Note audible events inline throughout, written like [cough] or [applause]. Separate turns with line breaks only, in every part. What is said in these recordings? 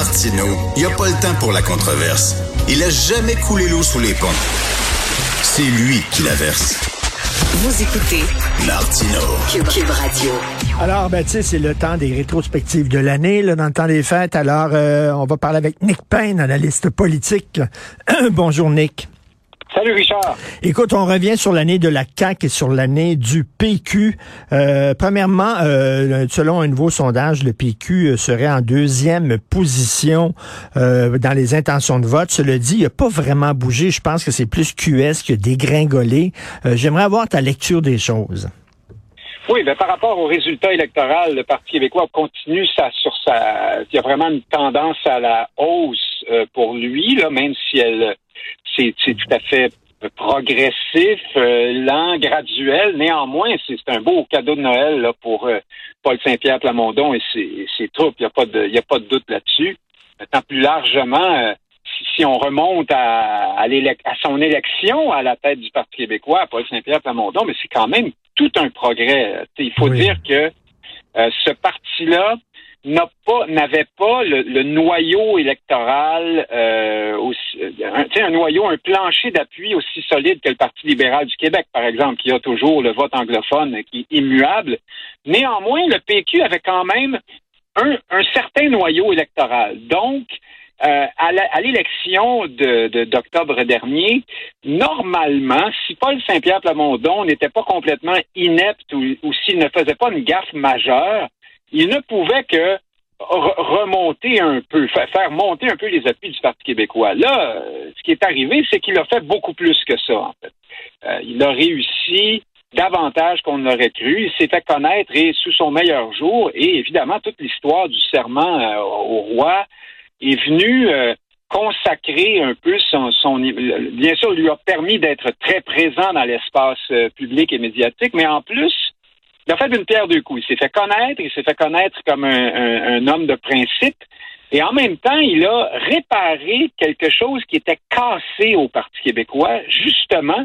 Martino, il n'y a pas le temps pour la controverse. Il a jamais coulé l'eau sous les ponts. C'est lui qui la verse.
Vous écoutez
Martino.
Cube, Radio.
Alors, ben, tu sais, c'est le temps des rétrospectives de l'année, là, dans le temps des fêtes. Alors, euh, on va parler avec Nick Payne, analyste politique. [clears throat] Bonjour, Nick.
Salut Richard.
Écoute, on revient sur l'année de la CAQ et sur l'année du PQ. Euh, premièrement, euh, selon un nouveau sondage, le PQ serait en deuxième position euh, dans les intentions de vote. Cela dit, il n'a pas vraiment bougé. Je pense que c'est plus QS que dégringolé. Euh, J'aimerais avoir ta lecture des choses.
Oui, ben, par rapport au résultat électoral, le Parti québécois continue ça sur sa. Il y a vraiment une tendance à la hausse euh, pour lui, là, même si elle c'est tout à fait progressif, euh, lent, graduel. Néanmoins, c'est un beau cadeau de Noël là, pour euh, Paul Saint-Pierre Plamondon et ses, ses troupes. Il n'y a, pas de, y a pas de doute là-dessus. Maintenant, plus largement, euh, si, si, on remonte à, à, à, son élection à la tête du Parti québécois, Paul Saint-Pierre Plamondon, mais c'est quand même tout un progrès. il faut oui. dire que ce parti-là n'a pas n'avait pas le, noyau électoral euh, aussi, un, un noyau, un plancher d'appui aussi solide que le Parti libéral du Québec, par exemple, qui a toujours le vote anglophone qui est immuable. Néanmoins, le PQ avait quand même un, un certain noyau électoral. Donc, euh, à l'élection d'octobre de, dernier, normalement, si Paul Saint-Pierre Plamondon n'était pas complètement inepte ou s'il ne faisait pas une gaffe majeure, il ne pouvait que remonter un peu, faire monter un peu les appuis du Parti québécois. Là, ce qui est arrivé, c'est qu'il a fait beaucoup plus que ça, en fait. Euh, il a réussi davantage qu'on l'aurait cru. Il s'est fait connaître et sous son meilleur jour, et évidemment, toute l'histoire du serment euh, au roi est venue euh, consacrer un peu son, son, Bien sûr, lui a permis d'être très présent dans l'espace public et médiatique, mais en plus, il a fait une pierre deux coups. Il s'est fait connaître, il s'est fait connaître comme un, un, un, homme de principe. Et en même temps, il a réparé quelque chose qui était cassé au Parti québécois, justement,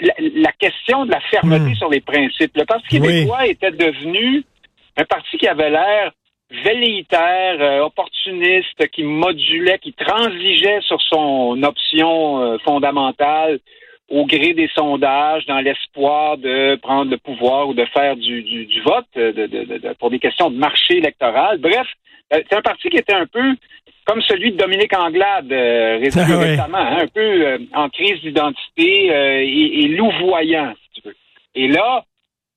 la, la, question de la fermeté mmh. sur les principes. Le Parti québécois oui. était devenu un parti qui avait l'air velléitaire, euh, opportuniste, qui modulait, qui transigeait sur son option euh, fondamentale au gré des sondages, dans l'espoir de prendre le pouvoir ou de faire du, du, du vote de, de, de, pour des questions de marché électoral. Bref, c'est un parti qui était un peu comme celui de Dominique Anglade euh, récemment, [laughs] ah oui. hein, un peu euh, en crise d'identité euh, et, et, louvoyant, si tu veux. Et là,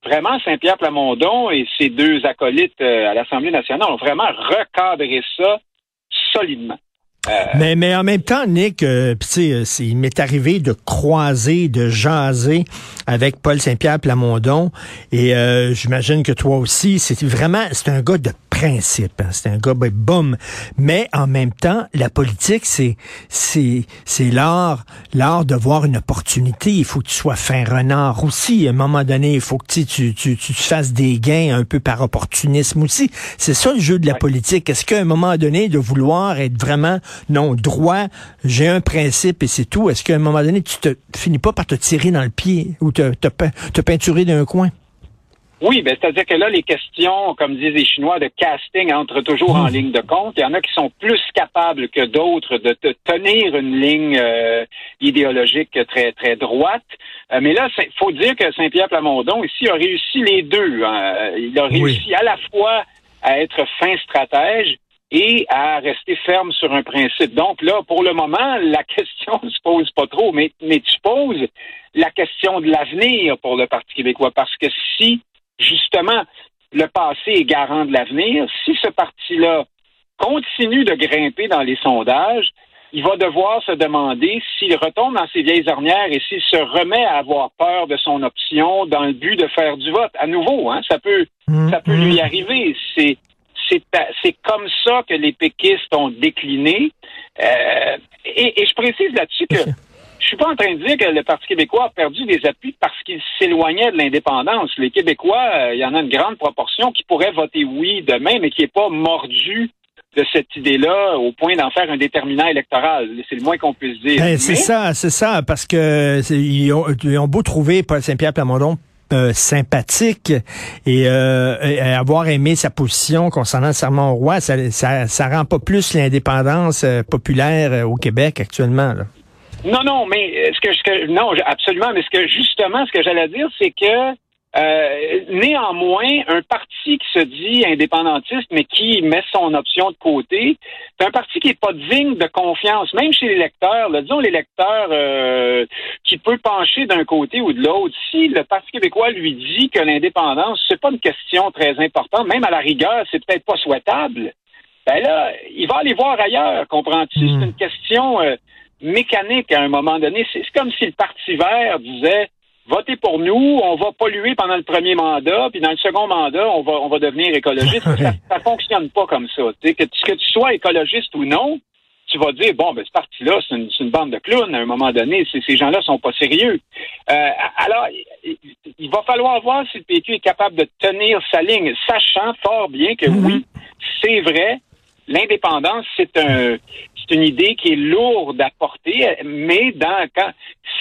vraiment, Saint-Pierre Plamondon et ses deux acolytes à l'Assemblée nationale ont vraiment recadré ça solidement.
Euh... Mais, mais en même temps, Nick, euh, il m'est arrivé de croiser, de jaser avec Paul Saint-Pierre Plamondon, et euh, j'imagine que toi aussi, c'est vraiment, c'est un gars de principe. Hein. C'est un gars, ben, boum. Mais en même temps, la politique, c'est c'est c'est l'art l'art de voir une opportunité. Il faut que tu sois fin renard aussi. À un moment donné, il faut que tu tu, tu, tu fasses des gains un peu par opportunisme aussi. C'est ça le jeu de la politique. Est-ce qu'à un moment donné, de vouloir être vraiment non droit, j'ai un principe et c'est tout. Est-ce qu'à un moment donné, tu te finis pas par te tirer dans le pied ou te, te, te peinturer d'un coin?
Oui, ben, c'est-à-dire que là, les questions, comme disent les Chinois, de casting entrent toujours en ligne de compte. Il y en a qui sont plus capables que d'autres de, de, tenir une ligne euh, idéologique très très droite. Euh, mais là, il faut dire que Saint-Pierre Plamondon ici a réussi les deux. Hein. Il a réussi oui. à la fois à être fin stratège et à rester ferme sur un principe. Donc là, pour le moment, la [laughs] question ne se pose pas trop, mais, mais tu poses la question de l'avenir pour le Parti québécois, parce que si justement, le passé est garant de l'avenir. Si ce parti-là continue de grimper dans les sondages, il va devoir se demander s'il retombe dans ses vieilles ornières et s'il se remet à avoir peur de son option dans le but de faire du vote. À nouveau, hein, ça peut, mmh, ça peut mmh. lui arriver. C'est, c'est, comme ça que les péquistes ont décliné. Euh, et, et, je précise là-dessus que [laughs] je suis pas en train de dire que le Parti québécois a perdu des appuis parce qu'il s'éloignait de l'indépendance. Les Québécois, euh, il y en a une grande proportion qui pourrait voter oui demain, mais qui n'est pas mordu de cette idée-là au point d'en faire un déterminant électoral. C'est le moins qu'on puisse dire.
Ben, c'est ça, c'est ça, parce que ils ont, ils ont beau trouver Paul Saint-Pierre Plamondon sympathique et, avoir aimé sa position concernant le serment au roi, ça, ça, rend pas plus l'indépendance populaire au Québec actuellement.
Non, non, mais ce que, ce que non, absolument, mais ce que justement, ce que j'allais dire, c'est que euh, néanmoins, un parti qui se dit indépendantiste, mais qui met son option de côté, c'est un parti qui n'est pas digne de confiance, même chez les lecteurs. disons les lecteurs euh, qui peut pencher d'un côté ou de l'autre. Si le Parti québécois lui dit que l'indépendance, c'est pas une question très importante, même à la rigueur, c'est peut-être pas souhaitable. Ben là, il va aller voir ailleurs, comprends-tu? C'est hmm. une question euh, mécanique à un moment donné. C'est comme si le Parti vert disait votez pour nous, on va polluer pendant le premier mandat, puis dans le second mandat, on va, on va devenir écologiste. [laughs] ça, ça fonctionne pas comme ça. Que, que tu sois écologiste ou non, tu vas dire, bon, ben, ce parti-là, c'est une, bande de clowns à un moment donné. Ces gens-là sont pas sérieux. Euh, alors, il, va falloir voir si le PQ est capable de tenir sa ligne, sachant fort bien que oui, mhm. c'est vrai, l'indépendance, c'est un, c'est une idée qui est lourde à porter, mais dans quand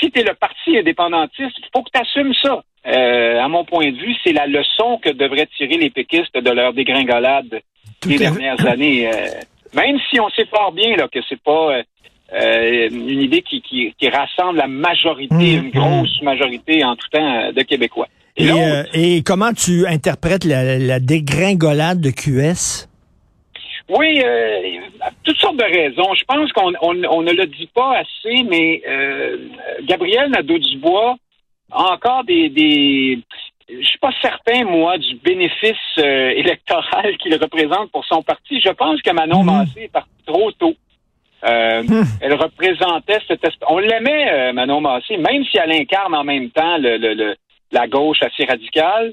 si tu es le parti indépendantiste, il faut que tu assumes ça. Euh, à mon point de vue, c'est la leçon que devraient tirer les péquistes de leur dégringolade des dernières années. Euh, même si on sait fort bien là, que c'est pas euh, une idée qui, qui, rassemble la majorité, mmh, une grosse mmh. majorité en tout temps de Québécois.
Et, et, comment tu interprètes la, la dégringolade de QS?
Oui, euh, toutes sortes de raisons. Je pense qu'on on, ne le dit pas assez, mais euh, Gabriel Nadeau-Dubois a encore des, des je suis pas certain, moi, du bénéfice euh, électoral [laughs] qu'il représente pour son parti. Je pense que Manon mmh. Massé est parti trop tôt. Euh, mmh. Elle représentait cette On l'aimait, Manon Massé, même si elle incarne en même temps le, le, la gauche assez radicale.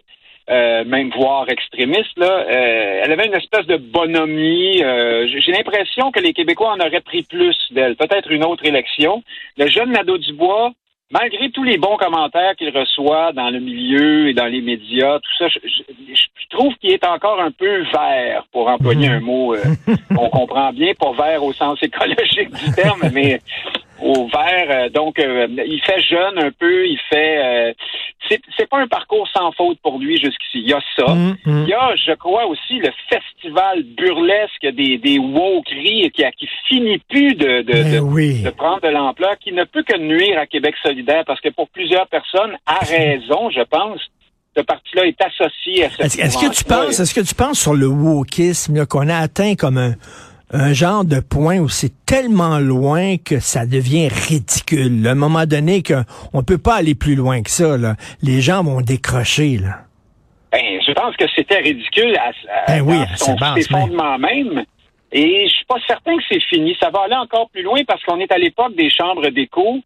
Euh, même voire extrémiste, là, euh, elle avait une espèce de bonhomie. Euh, j'ai l'impression que les Québécois en auraient pris plus d'elle. Peut-être une autre élection. Le jeune Nadeau-Dubois, malgré tous les bons commentaires qu'il reçoit dans le milieu et dans les médias, tout ça, je, trouve qu'il est encore un peu vert, pour employer un mot qu'on comprend bien, pas vert au sens écologique du terme, [laughs] mais au vert. donc, il fait jeune un peu, il fait c'est pas un parcours sans faute pour lui jusqu'ici. Il y a ça. Mm, mm. Il y a, je crois aussi, le festival burlesque des, des wokeries qui, qui finit plus de, de, de, de prendre de l'ampleur, qui ne peut que nuire à Québec solidaire parce que pour plusieurs personnes, à raison, je pense, ce parti-là est associé à cette
Est-ce que tu penses, est-ce que tu penses sur le wokisme qu'on a atteint comme un un genre de point où c'est tellement loin que ça devient ridicule. À un moment donné, qu'on ne peut pas aller plus loin que ça. Là. Les gens vont décrocher. Là.
Ben, je pense que c'était ridicule à,
ben oui,
son, ses fondements même. Et je suis pas certain que c'est fini. Ça va aller encore plus loin parce qu'on est à l'époque des chambres d'écho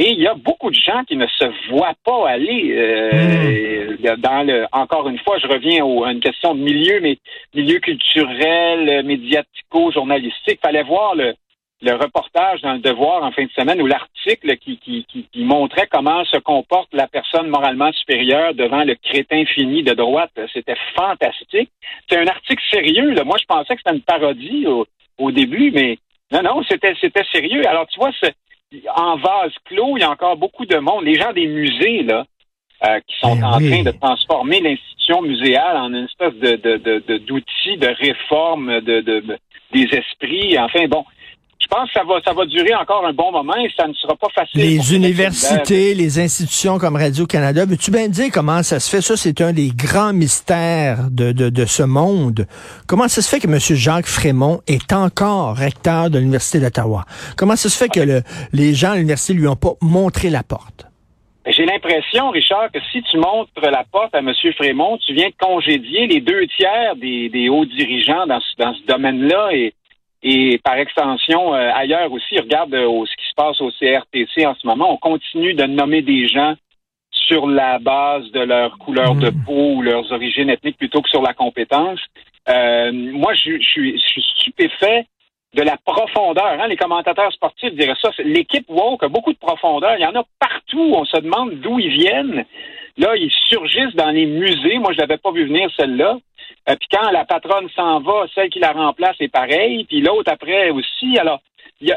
et il y a beaucoup de gens qui ne se voient pas aller euh, hmm. dans le. Encore une fois, je reviens à une question de milieu, mais milieu culturel, médiatico-journalistique. Fallait voir le, le reportage dans le Devoir en fin de semaine ou l'article qui, qui, qui, montrait comment se comporte la personne moralement supérieure devant le crétin fini de droite. C'était fantastique. C'est un article sérieux. Là. Moi, je pensais que c'était une parodie au, au début, mais non, non, c'était c'était sérieux. Alors, tu vois, en vase clos, il y a encore beaucoup de monde. Les gens des musées, là, euh, qui sont ben en train de transformer l'institution muséale en une espèce de d'outil de, de, de, réforme de, de, des esprits. Enfin, bon, je pense que ça va, ça va durer encore un bon moment et ça ne sera pas facile.
Les universités, les institutions comme Radio-Canada, veux-tu bien dire comment ça se fait? Ça, c'est un des grands mystères de, de, de, ce monde. Comment ça se fait que M. Jacques Frémont est encore recteur de l'Université d'Ottawa? Comment ça se fait que le, les gens à l'université lui ont pas montré la porte?
J'ai l'impression, Richard, que si tu montres la porte à M. Frémont, tu viens de congédier les deux tiers des, des hauts dirigeants dans, dans ce domaine-là et et par extension, euh, ailleurs aussi, regarde euh, ce qui se passe au CRTC en ce moment. On continue de nommer des gens sur la base de leur couleur de hmm. peau ou leurs origines ethniques plutôt que sur la compétence. Euh, moi, je, suis, stupéfait de la profondeur. Hein. Les commentateurs sportifs diraient ça. L'équipe woke a beaucoup de profondeur. Il y en a partout. On se demande d'où ils viennent. Là, ils surgissent dans les musées. Moi, je l'avais pas vu venir celle-là. Euh, puis quand la patronne s'en va, celle qui la remplace est pareille. Puis l'autre après aussi. Alors, il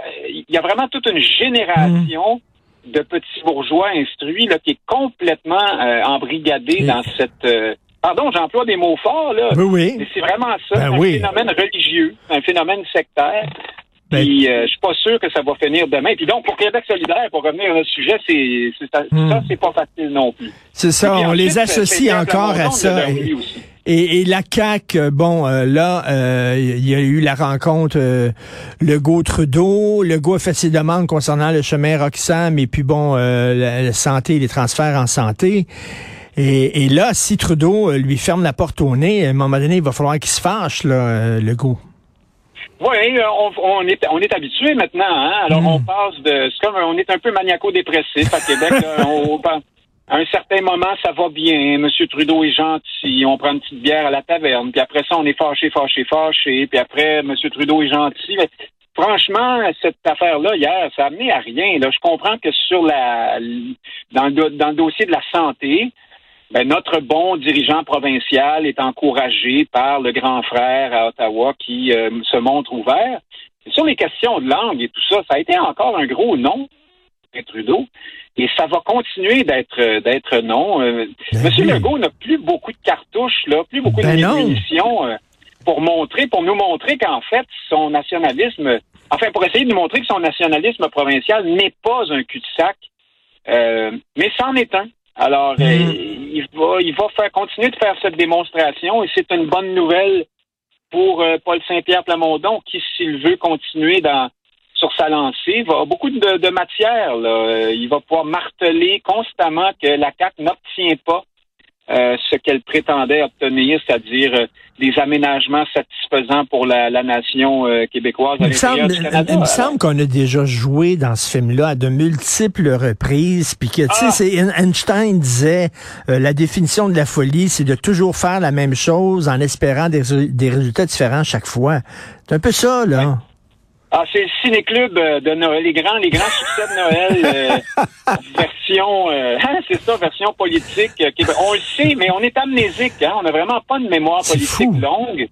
y a, vraiment toute une génération de petits bourgeois instruits là, qui est complètement euh, embrigadé dans cette... euh, pardon, j'emploie des mots forts, là.
Oui, oui.
Mais c'est vraiment ça,
Ben
un
oui.
phénomène religieux, un phénomène sectaire.
Ben-
Puis euh, je suis pas sûr que ça va finir demain. Puis donc, pour Québec solidaire, pour revenir à notre sujet, c'est c'est- ça,
Hmm.
ça, c'est pas facile non plus.
C'est ça, on les associe encore à ça. Et, et- et la CAQ, euh, bon, euh, là, euh, il y a eu la rencontre euh, Legault-Trudeau. Legault a fait ses demandes concernant le chemin Roxham et puis, bon, euh, la, la santé, les transferts en santé. Et, et là, si Trudeau lui ferme la porte au nez, à un moment donné, il va falloir qu'il se fâche, là, euh, Legault.
Oui, euh, on, on est on est habitué maintenant. Hein? Alors on passe de c'est comme on est un peu maniaco-dépressif à Québec. là. [laughs] on, on- à un certain moment, ça va bien. Monsieur Trudeau est gentil. On prend une petite bière à la taverne. Puis après ça, on est fâché, fâché, fâché. Puis après, Monsieur Trudeau est gentil. Mais franchement, cette affaire-là hier, ça a amené à rien. Là, je comprends que sur la dans le, dans le dossier de la santé, ben, notre bon dirigeant provincial est encouragé par le grand frère à Ottawa qui euh, se montre ouvert. Et sur les questions de langue et tout ça, ça a été encore un gros non. Trudeau. Et ça va continuer d'être euh, d'être non. Euh,
Ben
Monsieur
oui.
Legault n'a plus beaucoup de cartouches, là, plus beaucoup
Ben
de
non.
munitions euh, pour montrer, pour nous montrer qu'en fait, son nationalisme, enfin pour essayer de nous montrer que son nationalisme provincial n'est pas un cul-de-sac, euh, mais c'en est un. Alors, euh, il va, il va faire continuer de faire cette démonstration et c'est une bonne nouvelle pour euh, Paul Saint-Pierre Plamondon qui, s'il veut continuer dans sur sa lancée, va beaucoup de, de matière. Là. Euh, Il va pouvoir marteler constamment que la CAC n'obtient pas euh, ce qu'elle prétendait obtenir, c'est-à-dire euh, des aménagements satisfaisants pour la, la nation euh, québécoise à
Il me semble, semble qu'on a déjà joué dans ce film-là à de multiples reprises, puis que, tu sais,
Ah!
Einstein disait, euh, la définition de la folie, c'est de toujours faire la même chose en espérant des, des résultats différents chaque fois. C'est un peu ça, là.
Ah, c'est le ciné-club euh, de Noël, les grands, les grands succès de Noël, euh, [laughs] version, euh, [laughs] c'est ça, version politique. euh, on le sait, mais on est amnésique, hein, on n'a vraiment pas de mémoire politique
fou.
longue.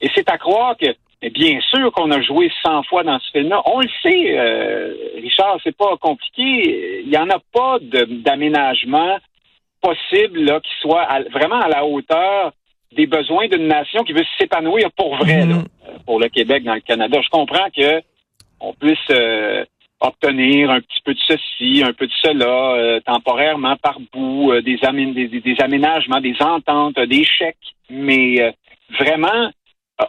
Et c'est à croire que, mais bien sûr qu'on a joué 100 fois dans ce film-là. On le sait, euh, Richard, c'est pas compliqué. Il y en a pas d'aménagement possible là qui soit à- vraiment à la hauteur des besoins d'une nation qui veut s'épanouir pour vrai,
Mhm.
là, euh, pour le Québec dans le Canada. Je comprends que on puisse euh, obtenir un petit peu de ceci, un peu de cela, euh, temporairement, par bout, euh, des, amé- des, aménagements, des ententes, euh, des chèques, mais euh, vraiment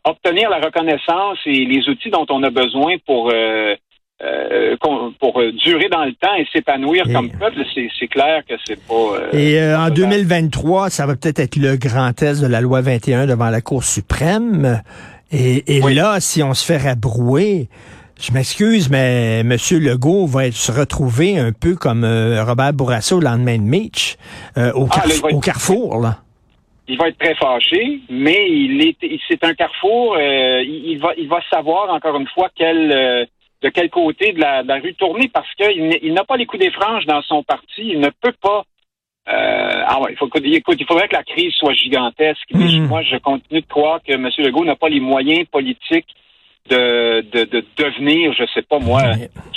obtenir la reconnaissance et les outils dont on a besoin pour euh, pour euh, durer dans le temps et s'épanouir
Et-
comme peuple, c'est clair que c'est pas. euh,
Et euh, en
faisable.
2023, ça va peut-être être le grand test de la loi 21 devant la Cour suprême. Et, et
Oui.
là, si on se fait rabrouer, je m'excuse, mais M. Legault va être, se retrouver un peu comme Robert Bourassa au lendemain de Mitch, au,
Ah, être-
au carrefour. Là.
il va être très fâché, mais il est, c'est un carrefour. euh, il, il va, il va savoir encore une fois quel, euh, de quel côté de la, de la rue tourner parce qu'il n'a pas les coups des franges dans son parti. Il ne peut pas. euh, ah ouais, il faut écoute, écoute, il faudrait que la crise soit gigantesque. Mais
Mhm.
moi, je continue de croire que M. Legault n'a pas les moyens politiques de, de, de devenir, je sais pas moi,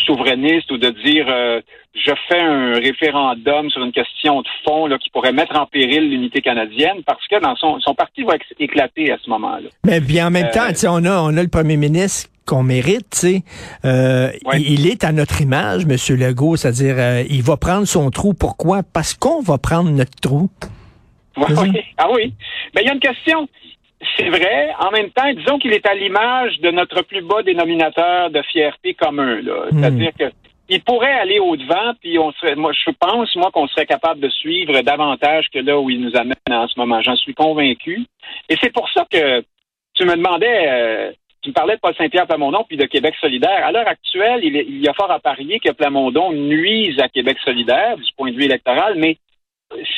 souverainiste ou de dire euh, je fais un référendum sur une question de fond là, qui pourrait mettre en péril l'unité canadienne parce que dans son, son parti va éclater à ce moment-là.
Mais bien en même
Euh,
temps, on a, on a le premier ministre qu'on mérite, tu sais. Euh,
Ouais.
il, est à notre image, M. Legault, c'est-à-dire, euh, il va prendre son trou. Pourquoi? Parce qu'on va prendre notre trou. [laughs]
Ouais,
Vas-y.
oui. Ah oui. Ben, il y a une question. C'est vrai. En même temps, disons qu'il est à l'image de notre plus bas dénominateur de fierté commun. là.
Hmm.
C'est-à-dire que il pourrait aller au-devant, puis on serait, moi, je pense, moi, qu'on serait capable de suivre davantage que là où il nous amène en ce moment. J'en suis convaincu. Et c'est pour ça que tu me demandais, euh, tu me parlais de Paul Saint-Pierre Plamondon puis de Québec solidaire. À l'heure actuelle, il, y a fort à parier que Plamondon nuise à Québec solidaire du point de vue électoral, mais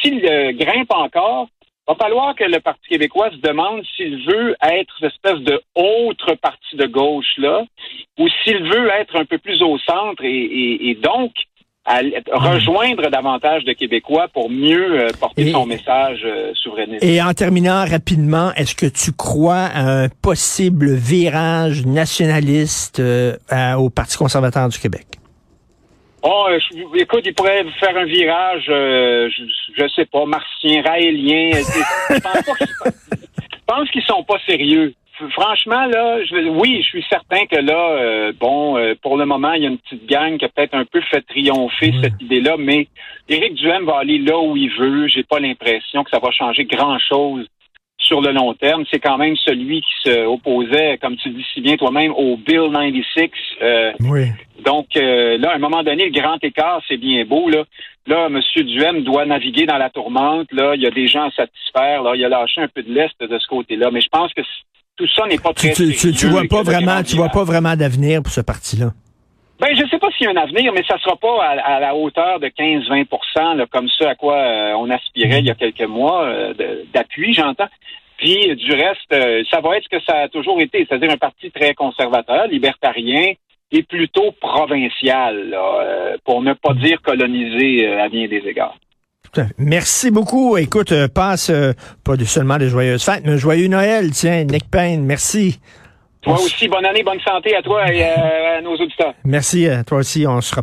s'il euh, grimpe encore, va falloir que le Parti québécois se demande s'il veut être cette espèce de autre parti de gauche là, ou s'il veut être un peu plus au centre et donc à rejoindre davantage de Québécois pour mieux euh, porter
Et-
son message euh, souverainiste.
Et en terminant rapidement, est-ce que tu crois à un possible virage nationaliste euh, à- au Parti conservateur du Québec?
Oh, je- écoute, il pourrait faire un virage, je, je sais pas, martien, raélien. Je pense qu'ils sont pas sérieux. Franchement, là, je, veux- oui, je suis certain que là, euh, bon, euh, pour le moment, il y a une petite gang qui a peut-être un peu fait triompher cette idée-là, mais Éric Duhem va aller là où il veut. J'ai pas l'impression que ça va changer grand-chose sur le long terme. C'est quand même celui qui se opposait, comme tu dis si bien toi-même, au Bill 96. Euh,
Oui.
donc là, à un moment donné, le grand écart, c'est bien beau. Là, là M. Duhem doit naviguer dans la tourmente. Là, il y a des gens à satisfaire. Là, il a lâché un peu de l'est de ce côté-là. Mais je pense que tout ça n'est pas très
tu, tu, tu vois pas vraiment, tu vois pas vraiment d'avenir pour ce parti-là.
Ben, je sais pas s'il y a un avenir, mais ça sera pas à, à la hauteur de 15-20 là, comme ça à quoi euh, on aspirait il y a quelques mois euh, d'appui, j'entends. Puis du reste, euh, ça va être ce que ça a toujours été, c'est-à-dire un parti très conservateur, libertarien et plutôt provincial, là, pour ne pas dire colonisé à bien des égards.
Tout à fait. Merci beaucoup. Écoute, euh, passe euh, pas de seulement de joyeuses fêtes, mais un joyeux Noël. Tiens, Nick Payne, merci.
Toi aussi, bonne année, bonne santé à toi et euh, à nos auditeurs.
Merci à toi aussi. On se.